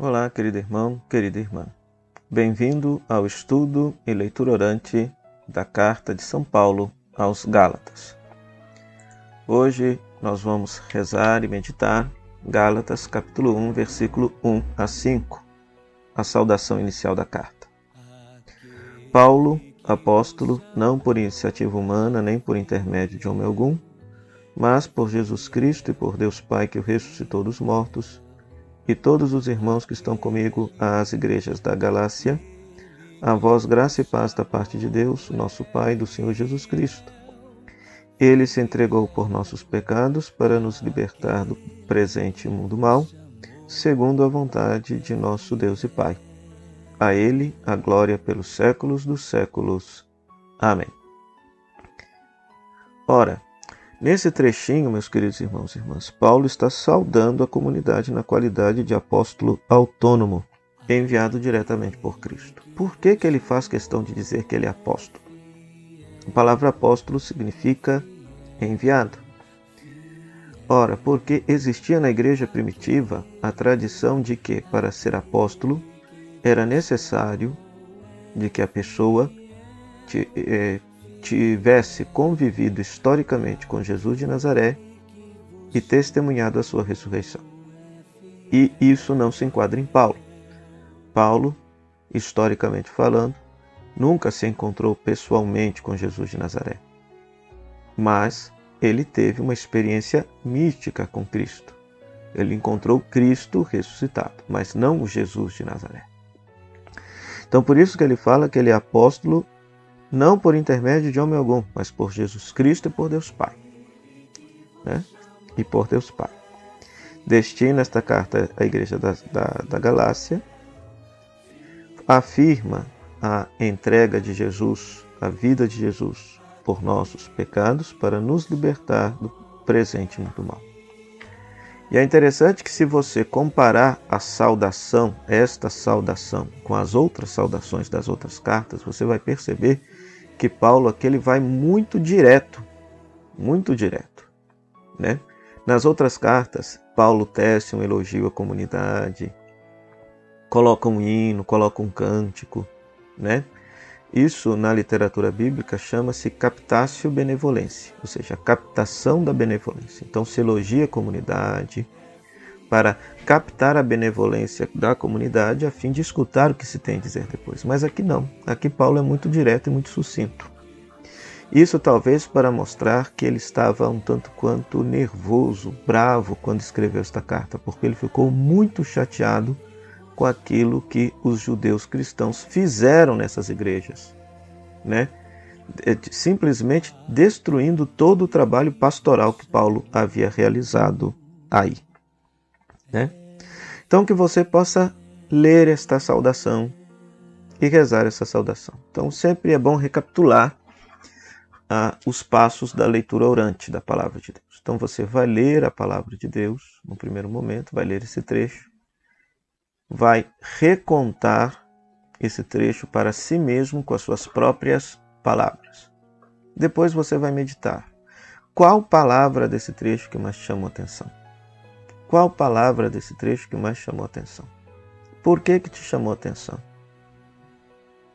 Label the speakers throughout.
Speaker 1: Olá, querido irmão, querida irmã. Bem-vindo ao estudo e leitura orante da Carta de São Paulo aos Gálatas. Hoje nós vamos rezar e meditar Gálatas capítulo 1, versículo 1 a 5, a saudação inicial da carta. Paulo, apóstolo, não por iniciativa humana nem por intermédio de homem algum, mas por Jesus Cristo e por Deus Pai que o ressuscitou dos mortos, e todos os irmãos que estão comigo às igrejas da Galácia, a vós graça e paz da parte de Deus, nosso Pai, do Senhor Jesus Cristo. Ele se entregou por nossos pecados para nos libertar do presente mundo mal, segundo a vontade de nosso Deus e Pai. A Ele a glória pelos séculos dos séculos. Amém. Ora, nesse trechinho, meus queridos irmãos e irmãs, Paulo está saudando a comunidade na qualidade de apóstolo autônomo, enviado diretamente por Cristo. Por que, que ele faz questão de dizer que ele é apóstolo? A palavra apóstolo significa enviado. Ora, porque existia na igreja primitiva a tradição de que, para ser apóstolo, era necessário de que a pessoa eh, tivesse convivido historicamente com Jesus de Nazaré e testemunhado a sua ressurreição. E isso não se enquadra em Paulo. Paulo, historicamente falando, nunca se encontrou pessoalmente com Jesus de Nazaré. Mas ele teve uma experiência mística com Cristo. Ele encontrou Cristo ressuscitado, mas não o Jesus de Nazaré. Então, por isso que ele fala que ele é apóstolo não por intermédio de homem algum, mas por Jesus Cristo e por Deus Pai. Né? E por Deus Pai. Destina esta carta à igreja da, da, da Galácia, afirma a entrega de Jesus, a vida de Jesus por nossos pecados para nos libertar do presente mundo mal. E é interessante que se você comparar a saudação, esta saudação, com as outras saudações das outras cartas, você vai perceber que Paulo aqui ele vai muito direto, muito direto, né? Nas outras cartas, Paulo tece um elogio à comunidade, coloca um hino, coloca um cântico, né? Isso na literatura bíblica chama-se captatio benevolência, ou seja, a captação da benevolência. Então se elogia a comunidade para captar a benevolência da comunidade a fim de escutar o que se tem a dizer depois. Mas aqui não. Aqui Paulo é muito direto e muito sucinto. Isso talvez para mostrar que ele estava um tanto quanto nervoso, bravo quando escreveu esta carta, porque ele ficou muito chateado com aquilo que os judeus cristãos fizeram nessas igrejas, né? É, simplesmente destruindo todo o trabalho pastoral que Paulo havia realizado aí. Né? Então, que você possa ler esta saudação e rezar essa saudação. Então, sempre é bom recapitular ah, os passos da leitura orante da palavra de Deus. Então, você vai ler a palavra de Deus no primeiro momento, vai ler esse trecho vai recontar esse trecho para si mesmo com as suas próprias palavras. Depois você vai meditar. Qual palavra desse trecho que mais chamou atenção? Qual palavra desse trecho que mais chamou atenção? Por que que te chamou atenção?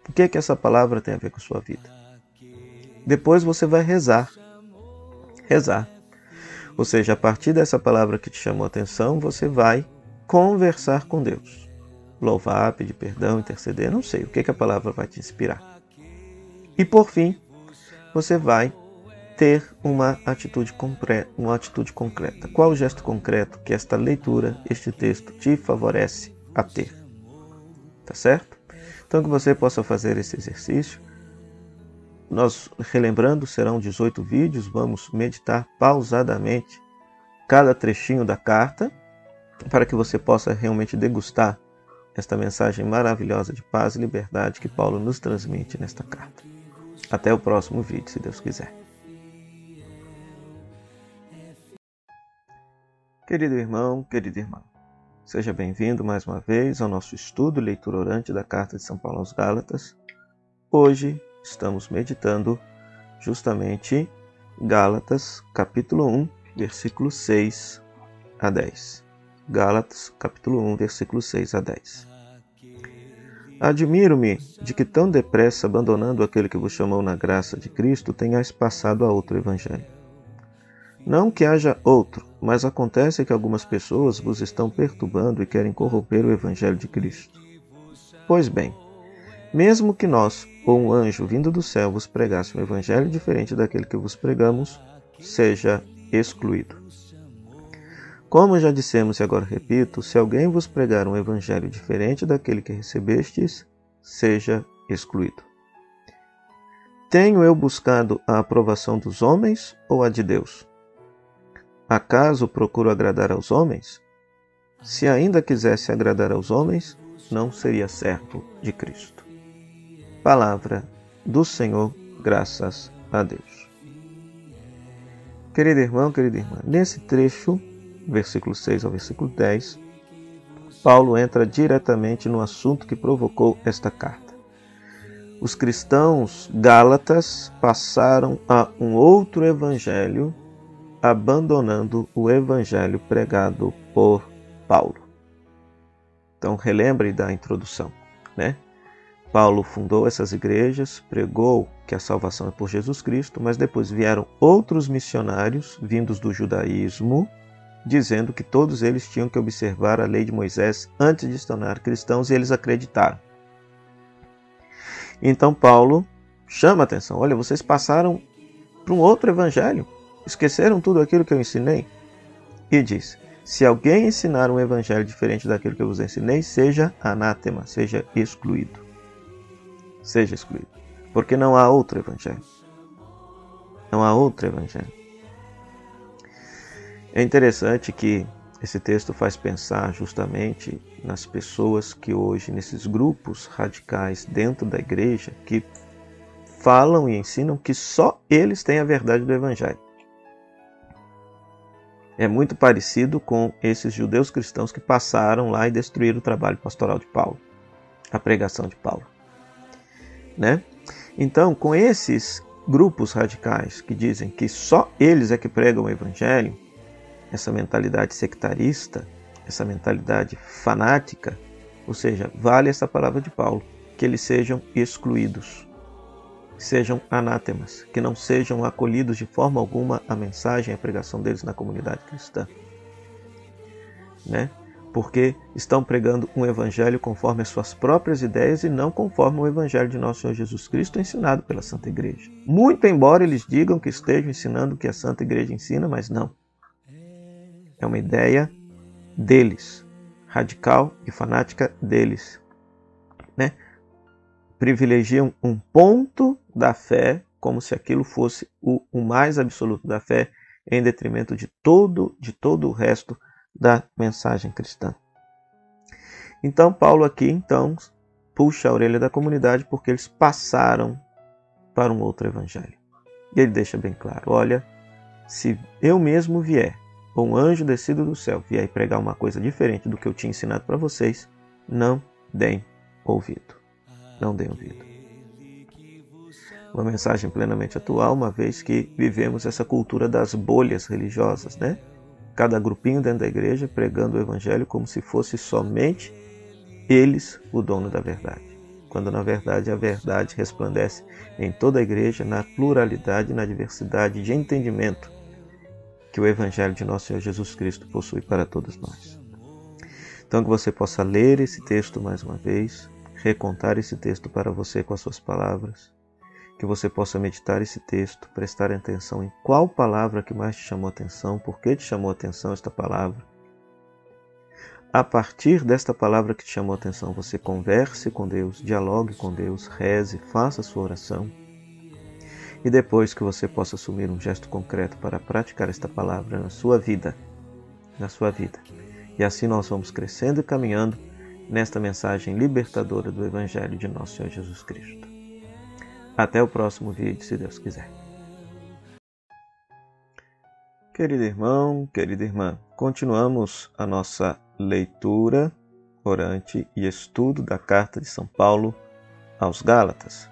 Speaker 1: O que que essa palavra tem a ver com a sua vida? Depois você vai rezar. Rezar. Ou seja, a partir dessa palavra que te chamou atenção, você vai conversar com Deus louvar, pedir perdão, interceder, não sei o que, que a palavra vai te inspirar. E por fim, você vai ter uma atitude, uma atitude concreta. Qual o gesto concreto que esta leitura, este texto te favorece a ter? Tá certo? Então que você possa fazer esse exercício. Nós, relembrando, serão 18 vídeos, vamos meditar pausadamente cada trechinho da carta, para que você possa realmente degustar esta mensagem maravilhosa de paz e liberdade que Paulo nos transmite nesta carta. Até o próximo vídeo, se Deus quiser. Querido irmão, querida irmã, seja bem-vindo mais uma vez ao nosso estudo e leitura orante da Carta de São Paulo aos Gálatas. Hoje estamos meditando justamente Gálatas, capítulo 1, versículos 6 a 10. Gálatas, capítulo 1, versículos 6 a 10. Admiro-me de que tão depressa, abandonando aquele que vos chamou na graça de Cristo, tenhais passado a outro evangelho. Não que haja outro, mas acontece que algumas pessoas vos estão perturbando e querem corromper o evangelho de Cristo. Pois bem, mesmo que nós, ou um anjo vindo do céu, vos pregasse um evangelho diferente daquele que vos pregamos, seja excluído. Como já dissemos e agora repito, se alguém vos pregar um evangelho diferente daquele que recebestes, seja excluído. Tenho eu buscado a aprovação dos homens ou a de Deus? Acaso procuro agradar aos homens? Se ainda quisesse agradar aos homens, não seria servo de Cristo. Palavra do Senhor, graças a Deus. Querido irmão, querida irmã, nesse trecho versículo 6 ao versículo 10, Paulo entra diretamente no assunto que provocou esta carta. Os cristãos gálatas passaram a um outro evangelho, abandonando o evangelho pregado por Paulo. Então, relembre da introdução, né? Paulo fundou essas igrejas, pregou que a salvação é por Jesus Cristo, mas depois vieram outros missionários vindos do judaísmo dizendo que todos eles tinham que observar a lei de Moisés antes de se tornar cristãos e eles acreditaram. Então Paulo chama a atenção: olha, vocês passaram para um outro evangelho, esqueceram tudo aquilo que eu ensinei. E diz: se alguém ensinar um evangelho diferente daquilo que eu vos ensinei, seja anátema, seja excluído. Seja excluído. Porque não há outro evangelho. Não há outro evangelho. É interessante que esse texto faz pensar justamente nas pessoas que hoje, nesses grupos radicais dentro da igreja, que falam e ensinam que só eles têm a verdade do Evangelho. É muito parecido com esses judeus cristãos que passaram lá e destruíram o trabalho pastoral de Paulo, a pregação de Paulo. Né? Então, com esses grupos radicais que dizem que só eles é que pregam o Evangelho, essa mentalidade sectarista, essa mentalidade fanática, ou seja, vale essa palavra de Paulo, que eles sejam excluídos, sejam anátemas, que não sejam acolhidos de forma alguma a mensagem, a pregação deles na comunidade cristã. Né? Porque estão pregando um evangelho conforme as suas próprias ideias e não conforme o evangelho de nosso Senhor Jesus Cristo ensinado pela Santa Igreja. Muito embora eles digam que estejam ensinando o que a Santa Igreja ensina, mas não. É uma ideia deles, radical e fanática deles. Né? Privilegiam um ponto da fé como se aquilo fosse o, o mais absoluto da fé, em detrimento de todo, de todo o resto da mensagem cristã. Então Paulo aqui então puxa a orelha da comunidade porque eles passaram para um outro evangelho. E ele deixa bem claro: olha, se eu mesmo vier ou um anjo descido do céu vier pregar uma coisa diferente do que eu tinha ensinado para vocês, não deem ouvido. Não deem ouvido. Uma mensagem plenamente atual, uma vez que vivemos essa cultura das bolhas religiosas, né? Cada grupinho dentro da igreja pregando o evangelho como se fosse somente eles o dono da verdade. Quando na verdade a verdade resplandece em toda a igreja, na pluralidade na diversidade de entendimento que o Evangelho de nosso Senhor Jesus Cristo possui para todos nós. Então, que você possa ler esse texto mais uma vez, recontar esse texto para você com as suas palavras, que você possa meditar esse texto, prestar atenção em qual palavra que mais te chamou atenção, por que te chamou atenção esta palavra. A partir desta palavra que te chamou atenção, você converse com Deus, dialogue com Deus, reze, faça a sua oração e depois que você possa assumir um gesto concreto para praticar esta palavra na sua vida, na sua vida. E assim nós vamos crescendo e caminhando nesta mensagem libertadora do Evangelho de nosso Senhor Jesus Cristo. Até o próximo vídeo, se Deus quiser. Querido irmão, querida irmã, continuamos a nossa leitura, orante e estudo da carta de São Paulo aos Gálatas.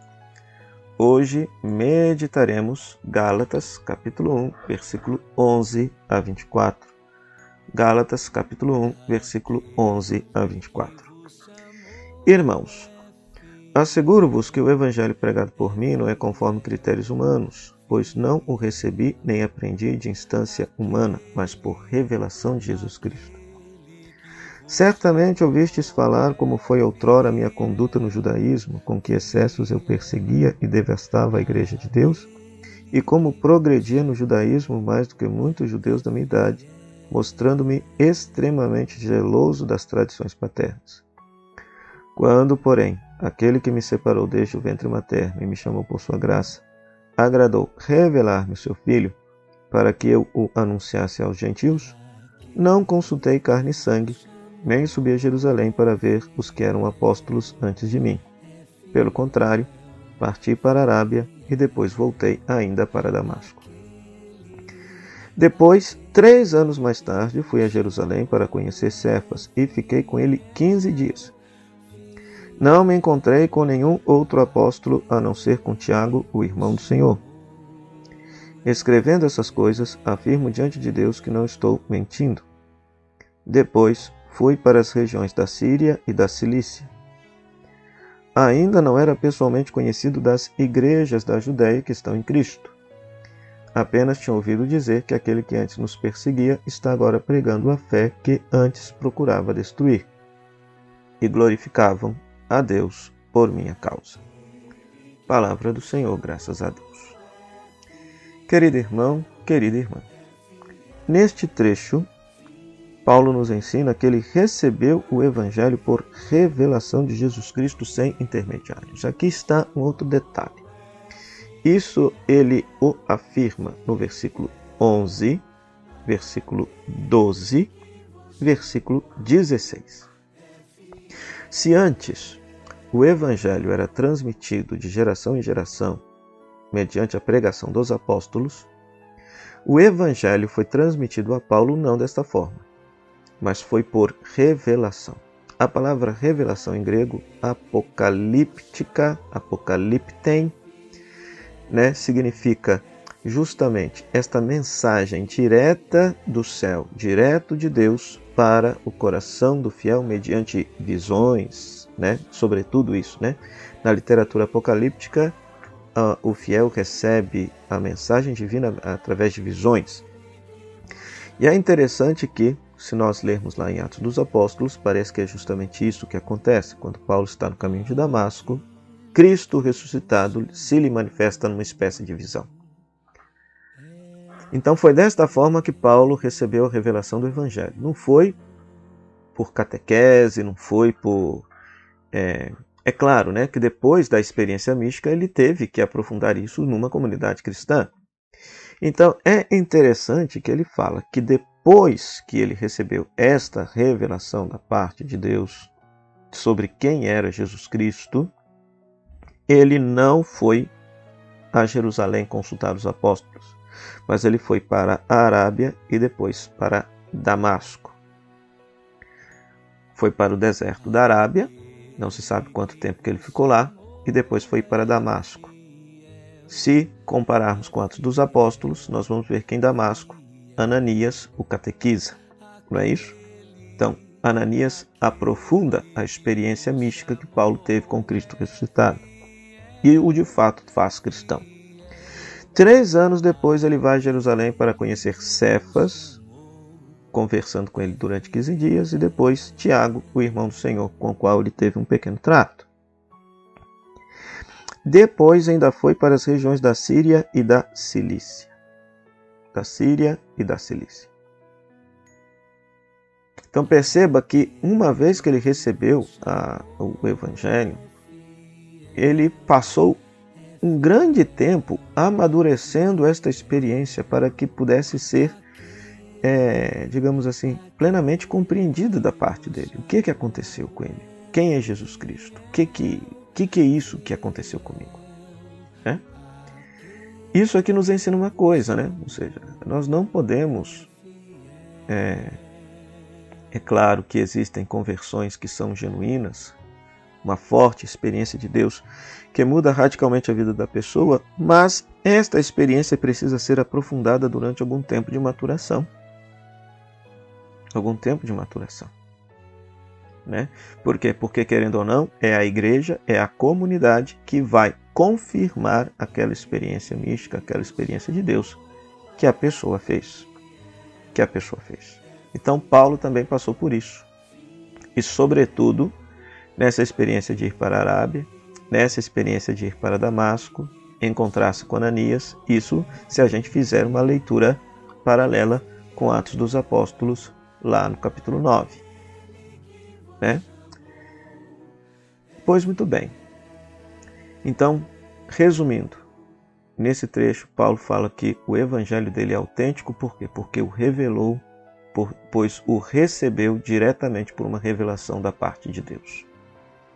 Speaker 1: Hoje meditaremos Gálatas, capítulo 1, versículo 11 a 24. Gálatas capítulo 1, versículo 11 a 24. Irmãos, asseguro-vos que o evangelho pregado por mim não é conforme critérios humanos, pois não o recebi nem aprendi de instância humana, mas por revelação de Jesus Cristo. Certamente ouvistes falar como foi outrora minha conduta no judaísmo, com que excessos eu perseguia e devastava a igreja de Deus, e como progredia no judaísmo mais do que muitos judeus da minha idade, mostrando-me extremamente geloso das tradições paternas. Quando, porém, aquele que me separou desde o ventre materno e me chamou por sua graça, agradou revelar-me seu filho, para que eu o anunciasse aos gentios, não consultei carne e sangue, nem subi a Jerusalém para ver os que eram apóstolos antes de mim. Pelo contrário, parti para a Arábia e depois voltei ainda para Damasco. Depois, três anos mais tarde, fui a Jerusalém para conhecer Cefas e fiquei com ele quinze dias. Não me encontrei com nenhum outro apóstolo a não ser com Tiago, o irmão do Senhor. Escrevendo essas coisas, afirmo diante de Deus que não estou mentindo. Depois fui para as regiões da Síria e da Cilícia. Ainda não era pessoalmente conhecido das igrejas da Judéia que estão em Cristo. Apenas tinha ouvido dizer que aquele que antes nos perseguia está agora pregando a fé que antes procurava destruir. E glorificavam a Deus por minha causa. Palavra do Senhor, graças a Deus. Querido irmão, querida irmã, neste trecho Paulo nos ensina que ele recebeu o Evangelho por revelação de Jesus Cristo sem intermediários. Aqui está um outro detalhe. Isso ele o afirma no versículo 11, versículo 12, versículo 16. Se antes o Evangelho era transmitido de geração em geração mediante a pregação dos apóstolos, o Evangelho foi transmitido a Paulo não desta forma mas foi por revelação. A palavra revelação em grego, apocalíptica, apocaliptem, né, significa justamente esta mensagem direta do céu, direto de Deus para o coração do fiel mediante visões, né? Sobretudo isso, né? Na literatura apocalíptica, uh, o fiel recebe a mensagem divina através de visões. E é interessante que se nós lermos lá em Atos dos Apóstolos, parece que é justamente isso que acontece. Quando Paulo está no caminho de Damasco, Cristo ressuscitado se lhe manifesta numa espécie de visão. Então foi desta forma que Paulo recebeu a revelação do Evangelho. Não foi por catequese, não foi por. É, é claro né, que depois da experiência mística ele teve que aprofundar isso numa comunidade cristã. Então é interessante que ele fala que depois que ele recebeu esta revelação da parte de Deus sobre quem era Jesus Cristo, ele não foi a Jerusalém consultar os apóstolos, mas ele foi para a Arábia e depois para Damasco. Foi para o deserto da Arábia, não se sabe quanto tempo que ele ficou lá, e depois foi para Damasco. Se compararmos com Atos dos Apóstolos, nós vamos ver que em Damasco Ananias o catequiza, não é isso? Então, Ananias aprofunda a experiência mística que Paulo teve com Cristo ressuscitado e o de fato faz cristão. Três anos depois, ele vai a Jerusalém para conhecer Cefas, conversando com ele durante 15 dias, e depois Tiago, o irmão do Senhor, com o qual ele teve um pequeno trato. Depois, ainda foi para as regiões da Síria e da Cilícia da Síria e da Cilícia. Então perceba que uma vez que ele recebeu a, o Evangelho, ele passou um grande tempo amadurecendo esta experiência para que pudesse ser, é, digamos assim, plenamente compreendida da parte dele. O que, que aconteceu com ele? Quem é Jesus Cristo? O que, que, que, que é isso que aconteceu comigo? É? Isso aqui nos ensina uma coisa, né? Ou seja, nós não podemos. É, é claro que existem conversões que são genuínas, uma forte experiência de Deus que muda radicalmente a vida da pessoa, mas esta experiência precisa ser aprofundada durante algum tempo de maturação. Algum tempo de maturação. Né? Por quê? Porque, querendo ou não, é a igreja, é a comunidade que vai confirmar aquela experiência mística, aquela experiência de Deus que a pessoa fez. Que a pessoa fez. Então, Paulo também passou por isso. E, sobretudo, nessa experiência de ir para a Arábia, nessa experiência de ir para Damasco, encontrar-se com Ananias, isso se a gente fizer uma leitura paralela com Atos dos Apóstolos, lá no capítulo 9. Né? Pois muito bem. Então, resumindo, nesse trecho, Paulo fala que o evangelho dele é autêntico, por quê? Porque o revelou, pois o recebeu diretamente por uma revelação da parte de Deus,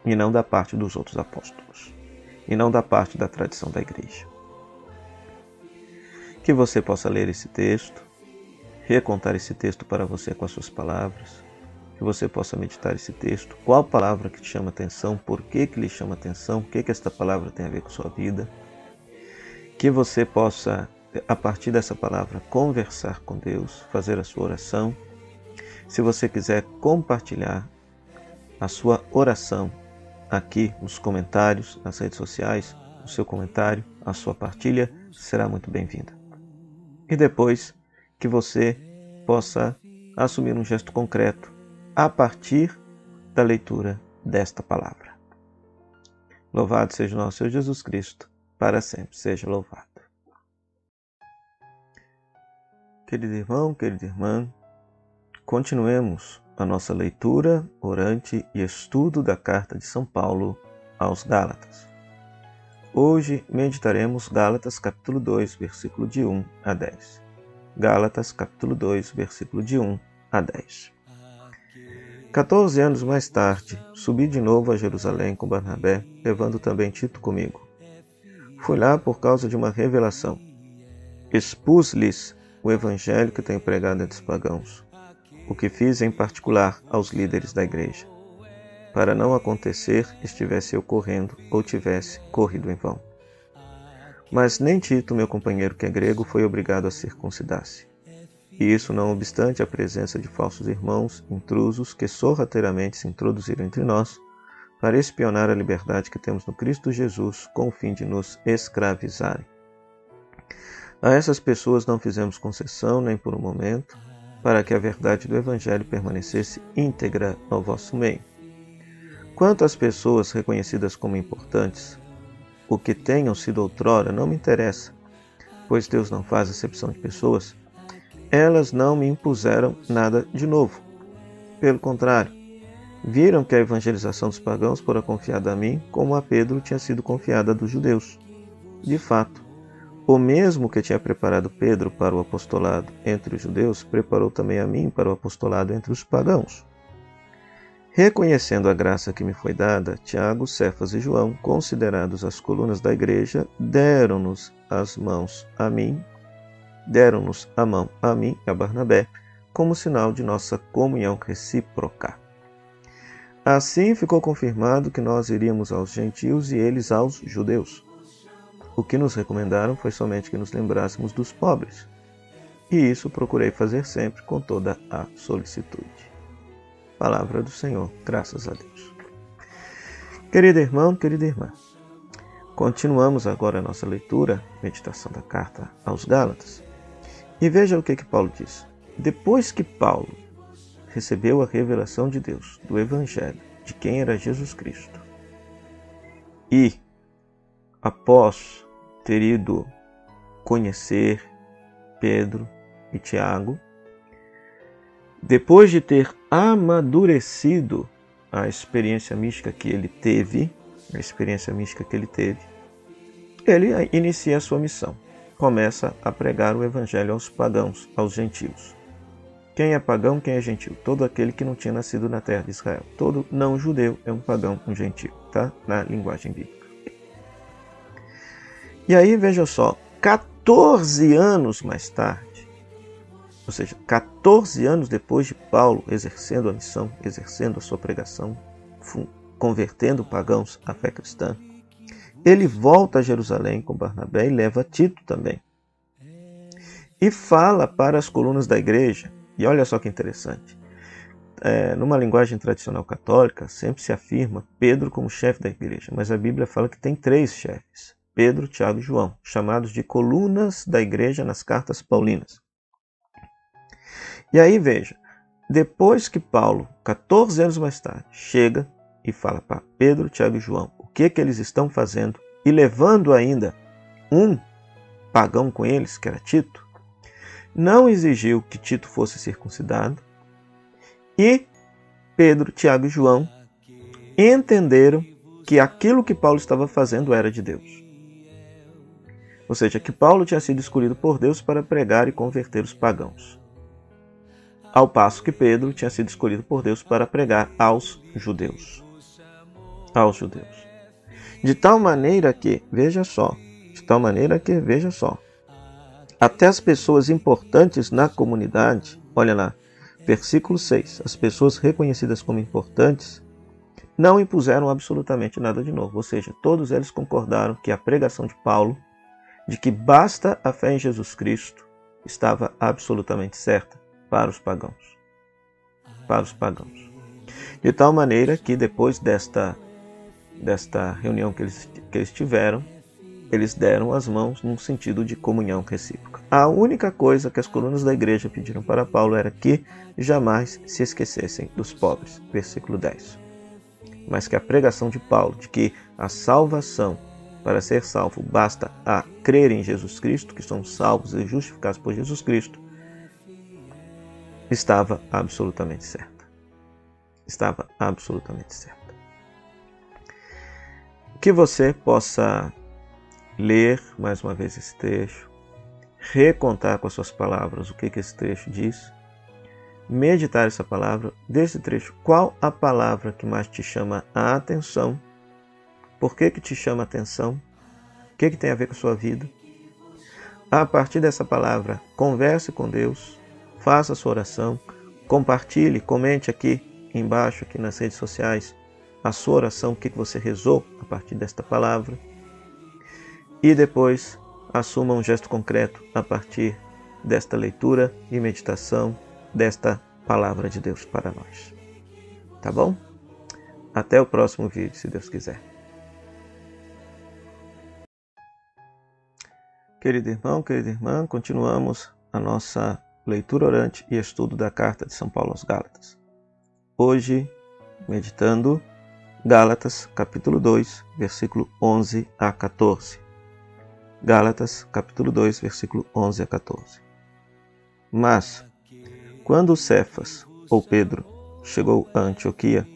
Speaker 1: e não da parte dos outros apóstolos, e não da parte da tradição da igreja. Que você possa ler esse texto, recontar esse texto para você com as suas palavras, que você possa meditar esse texto, qual palavra que te chama atenção, por que, que lhe chama atenção, o que, que esta palavra tem a ver com sua vida, que você possa, a partir dessa palavra, conversar com Deus, fazer a sua oração. Se você quiser compartilhar a sua oração aqui nos comentários, nas redes sociais, o seu comentário, a sua partilha será muito bem-vinda. E depois que você possa assumir um gesto concreto a partir da leitura desta palavra. Louvado seja o nosso Senhor Jesus Cristo, para sempre seja louvado. Querido irmão, querida irmã, continuemos a nossa leitura, orante e estudo da carta de São Paulo aos Gálatas. Hoje meditaremos Gálatas capítulo 2, versículo de 1 a 10. Gálatas, capítulo 2, versículo de 1 a 10. 14 anos mais tarde, subi de novo a Jerusalém com Barnabé, levando também Tito comigo. Fui lá por causa de uma revelação. Expus-lhes o evangelho que tenho pregado entre os pagãos, o que fiz em particular aos líderes da igreja, para não acontecer estivesse eu correndo ou tivesse corrido em vão. Mas nem Tito, meu companheiro que é grego, foi obrigado a circuncidar-se. E isso não obstante a presença de falsos irmãos, intrusos, que sorrateiramente se introduziram entre nós, para espionar a liberdade que temos no Cristo Jesus, com o fim de nos escravizarem. A essas pessoas não fizemos concessão nem por um momento, para que a verdade do Evangelho permanecesse íntegra no vosso meio. Quanto às pessoas reconhecidas como importantes, o que tenham sido outrora não me interessa, pois Deus não faz acepção de pessoas. Elas não me impuseram nada de novo. Pelo contrário, viram que a evangelização dos pagãos fora confiada a mim, como a Pedro tinha sido confiada dos judeus. De fato, o mesmo que tinha preparado Pedro para o apostolado entre os judeus, preparou também a mim para o apostolado entre os pagãos. Reconhecendo a graça que me foi dada, Tiago, Cefas e João, considerados as colunas da igreja, deram-nos as mãos a mim, deram-nos a mão a mim e a Barnabé, como sinal de nossa comunhão recíproca. Assim ficou confirmado que nós iríamos aos gentios e eles aos judeus. O que nos recomendaram foi somente que nos lembrássemos dos pobres, e isso procurei fazer sempre com toda a solicitude. Palavra do Senhor, graças a Deus. Querido irmão, querida irmã, continuamos agora a nossa leitura, meditação da carta aos Gálatas. E veja o que, que Paulo diz. Depois que Paulo recebeu a revelação de Deus, do Evangelho, de quem era Jesus Cristo, e após ter ido conhecer Pedro e Tiago, depois de ter amadurecido a experiência mística que ele teve, a experiência mística que ele teve, ele inicia a sua missão. Começa a pregar o evangelho aos pagãos, aos gentios. Quem é pagão, quem é gentil? Todo aquele que não tinha nascido na terra de Israel. Todo não judeu é um pagão, um gentil, tá? Na linguagem bíblica. E aí, veja só, 14 anos mais tarde, ou seja, 14 anos depois de Paulo exercendo a missão, exercendo a sua pregação, convertendo pagãos à fé cristã, ele volta a Jerusalém com Barnabé e leva Tito também. E fala para as colunas da igreja, e olha só que interessante, é, numa linguagem tradicional católica, sempre se afirma Pedro como chefe da igreja, mas a Bíblia fala que tem três chefes: Pedro, Tiago e João, chamados de colunas da igreja nas cartas paulinas. E aí veja, depois que Paulo, 14 anos mais tarde, chega e fala para Pedro, Tiago e João o que, que eles estão fazendo e levando ainda um pagão com eles, que era Tito, não exigiu que Tito fosse circuncidado e Pedro, Tiago e João entenderam que aquilo que Paulo estava fazendo era de Deus. Ou seja, que Paulo tinha sido escolhido por Deus para pregar e converter os pagãos ao passo que Pedro tinha sido escolhido por Deus para pregar aos judeus. Aos judeus. De tal maneira que, veja só, de tal maneira que, veja só, até as pessoas importantes na comunidade, olha lá, versículo 6, as pessoas reconhecidas como importantes não impuseram absolutamente nada de novo, ou seja, todos eles concordaram que a pregação de Paulo, de que basta a fé em Jesus Cristo, estava absolutamente certa para os pagãos. Para os pagãos. De tal maneira que depois desta, desta reunião que eles, que eles tiveram, eles deram as mãos num sentido de comunhão recíproca. A única coisa que as colunas da igreja pediram para Paulo era que jamais se esquecessem dos pobres. Versículo 10. Mas que a pregação de Paulo, de que a salvação, para ser salvo, basta a crer em Jesus Cristo, que somos salvos e justificados por Jesus Cristo, estava absolutamente certa. Estava absolutamente certa. Que você possa ler mais uma vez esse trecho, recontar com as suas palavras o que, que esse trecho diz, meditar essa palavra, desse trecho, qual a palavra que mais te chama a atenção, por que, que te chama a atenção, o que, que tem a ver com a sua vida. A partir dessa palavra, converse com Deus, faça a sua oração, compartilhe, comente aqui embaixo, aqui nas redes sociais, a sua oração, o que você rezou a partir desta palavra. E depois assuma um gesto concreto a partir desta leitura e meditação desta palavra de Deus para nós. Tá bom? Até o próximo vídeo, se Deus quiser. Querido irmão, querida irmã, continuamos a nossa leitura orante e estudo da carta de São Paulo aos Gálatas. Hoje, meditando Gálatas, capítulo 2, versículo 11 a 14. Gálatas, capítulo 2, versículo 11 a 14. Mas, quando Cefas, ou Pedro, chegou a Antioquia,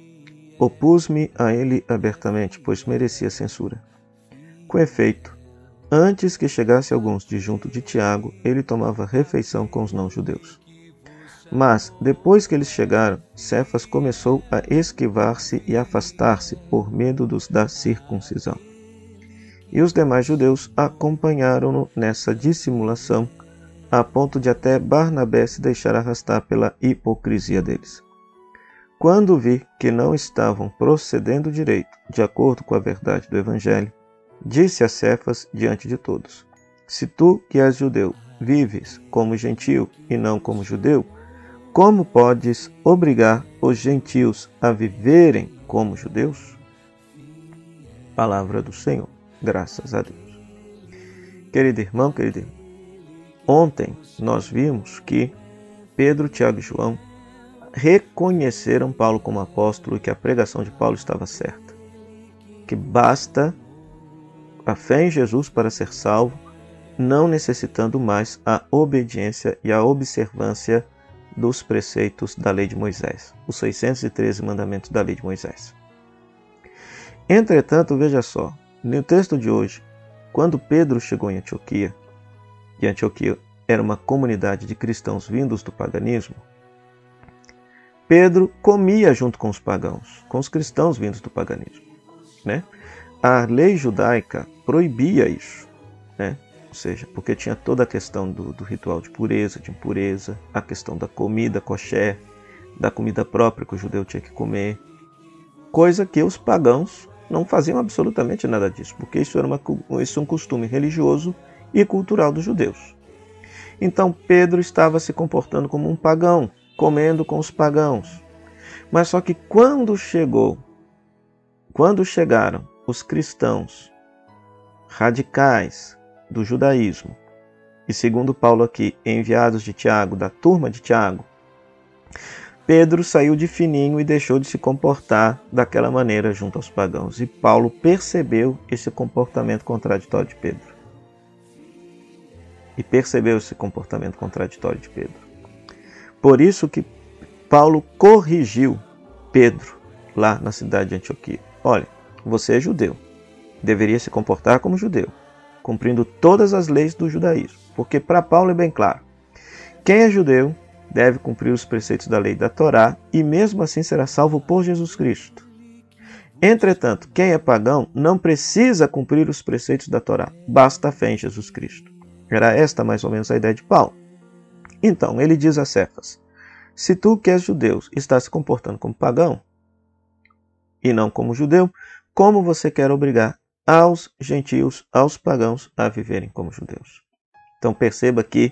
Speaker 1: opus-me a ele abertamente, pois merecia censura. Com efeito, Antes que chegasse alguns de junto de Tiago, ele tomava refeição com os não-judeus. Mas, depois que eles chegaram, Cefas começou a esquivar-se e afastar-se por medo dos da circuncisão. E os demais judeus acompanharam-no nessa dissimulação, a ponto de até Barnabé se deixar arrastar pela hipocrisia deles. Quando vi que não estavam procedendo direito, de acordo com a verdade do Evangelho, Disse a Cefas diante de todos: Se tu, que és judeu, vives como gentio e não como judeu, como podes obrigar os gentios a viverem como judeus? Palavra do Senhor, graças a Deus. Querido irmão, querido irmão, ontem nós vimos que Pedro, Tiago e João reconheceram Paulo como apóstolo e que a pregação de Paulo estava certa. Que basta a fé em Jesus para ser salvo, não necessitando mais a obediência e a observância dos preceitos da lei de Moisés, os 613 mandamentos da lei de Moisés. Entretanto, veja só, no texto de hoje, quando Pedro chegou em Antioquia, e Antioquia era uma comunidade de cristãos vindos do paganismo, Pedro comia junto com os pagãos, com os cristãos vindos do paganismo, né? A lei judaica proibia isso, né? ou seja, porque tinha toda a questão do, do, ritual de pureza, de impureza, a questão da comida kosher, da comida própria que o judeu tinha que comer, coisa que os pagãos não faziam absolutamente nada disso, porque isso era uma, isso é um costume religioso e cultural dos judeus. Então Pedro estava se comportando como um pagão, comendo com os pagãos. Mas só que quando chegou, quando chegaram os cristãos radicais do judaísmo, e segundo Paulo aqui, enviados de Tiago, da turma de Tiago, Pedro saiu de fininho e deixou de se comportar daquela maneira junto aos pagãos. E Paulo percebeu esse comportamento contraditório de Pedro. E percebeu esse comportamento contraditório de Pedro. Por isso que Paulo corrigiu Pedro lá na cidade de Antioquia. Olha, você é judeu, deveria se comportar como judeu, cumprindo todas as leis do judaísmo, porque para Paulo é bem claro: quem é judeu deve cumprir os preceitos da lei da Torá e mesmo assim será salvo por Jesus Cristo. Entretanto, quem é pagão não precisa cumprir os preceitos da Torá, basta a fé em Jesus Cristo. Era esta mais ou menos a ideia de Paulo. Então, ele diz a Cefas: se tu, que és judeu, está se comportando como pagão e não como judeu, como você quer obrigar aos gentios, aos pagãos, a viverem como judeus? Então perceba que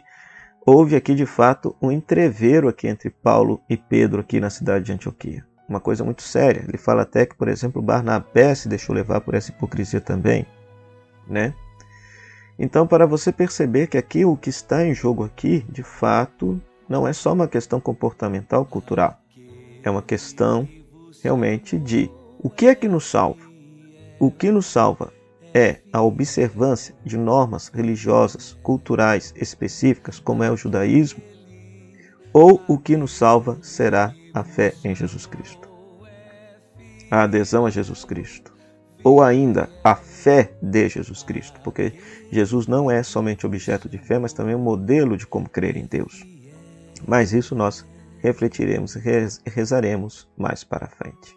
Speaker 1: houve aqui de fato um entrevero aqui entre Paulo e Pedro aqui na cidade de Antioquia. Uma coisa muito séria. Ele fala até que, por exemplo, Barnabé se deixou levar por essa hipocrisia também, né? Então, para você perceber que aqui o que está em jogo aqui, de fato, não é só uma questão comportamental cultural. É uma questão realmente de o que é que nos salva? O que nos salva é a observância de normas religiosas, culturais específicas, como é o judaísmo, ou o que nos salva será a fé em Jesus Cristo. A adesão a Jesus Cristo. Ou ainda a fé de Jesus Cristo, porque Jesus não é somente objeto de fé, mas também um modelo de como crer em Deus. Mas isso nós refletiremos e rezaremos mais para frente.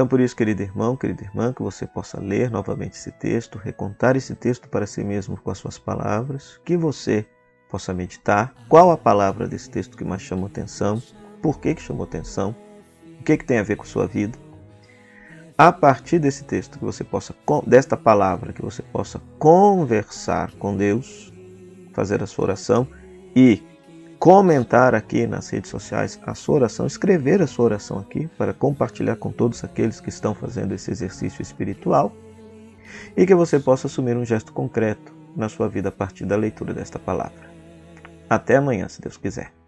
Speaker 1: Então, por isso, querido irmão, querida irmã, que você possa ler novamente esse texto, recontar esse texto para si mesmo com as suas palavras, que você possa meditar qual a palavra desse texto que mais chamou atenção, por que, que chamou atenção, o que, que tem a ver com sua vida. A partir desse texto, que você possa, desta palavra, que você possa conversar com Deus, fazer a sua oração e comentar aqui nas redes sociais a sua oração, escrever a sua oração aqui para compartilhar com todos aqueles que estão fazendo esse exercício espiritual e que você possa assumir um gesto concreto na sua vida a partir da leitura desta palavra. Até amanhã, se Deus quiser.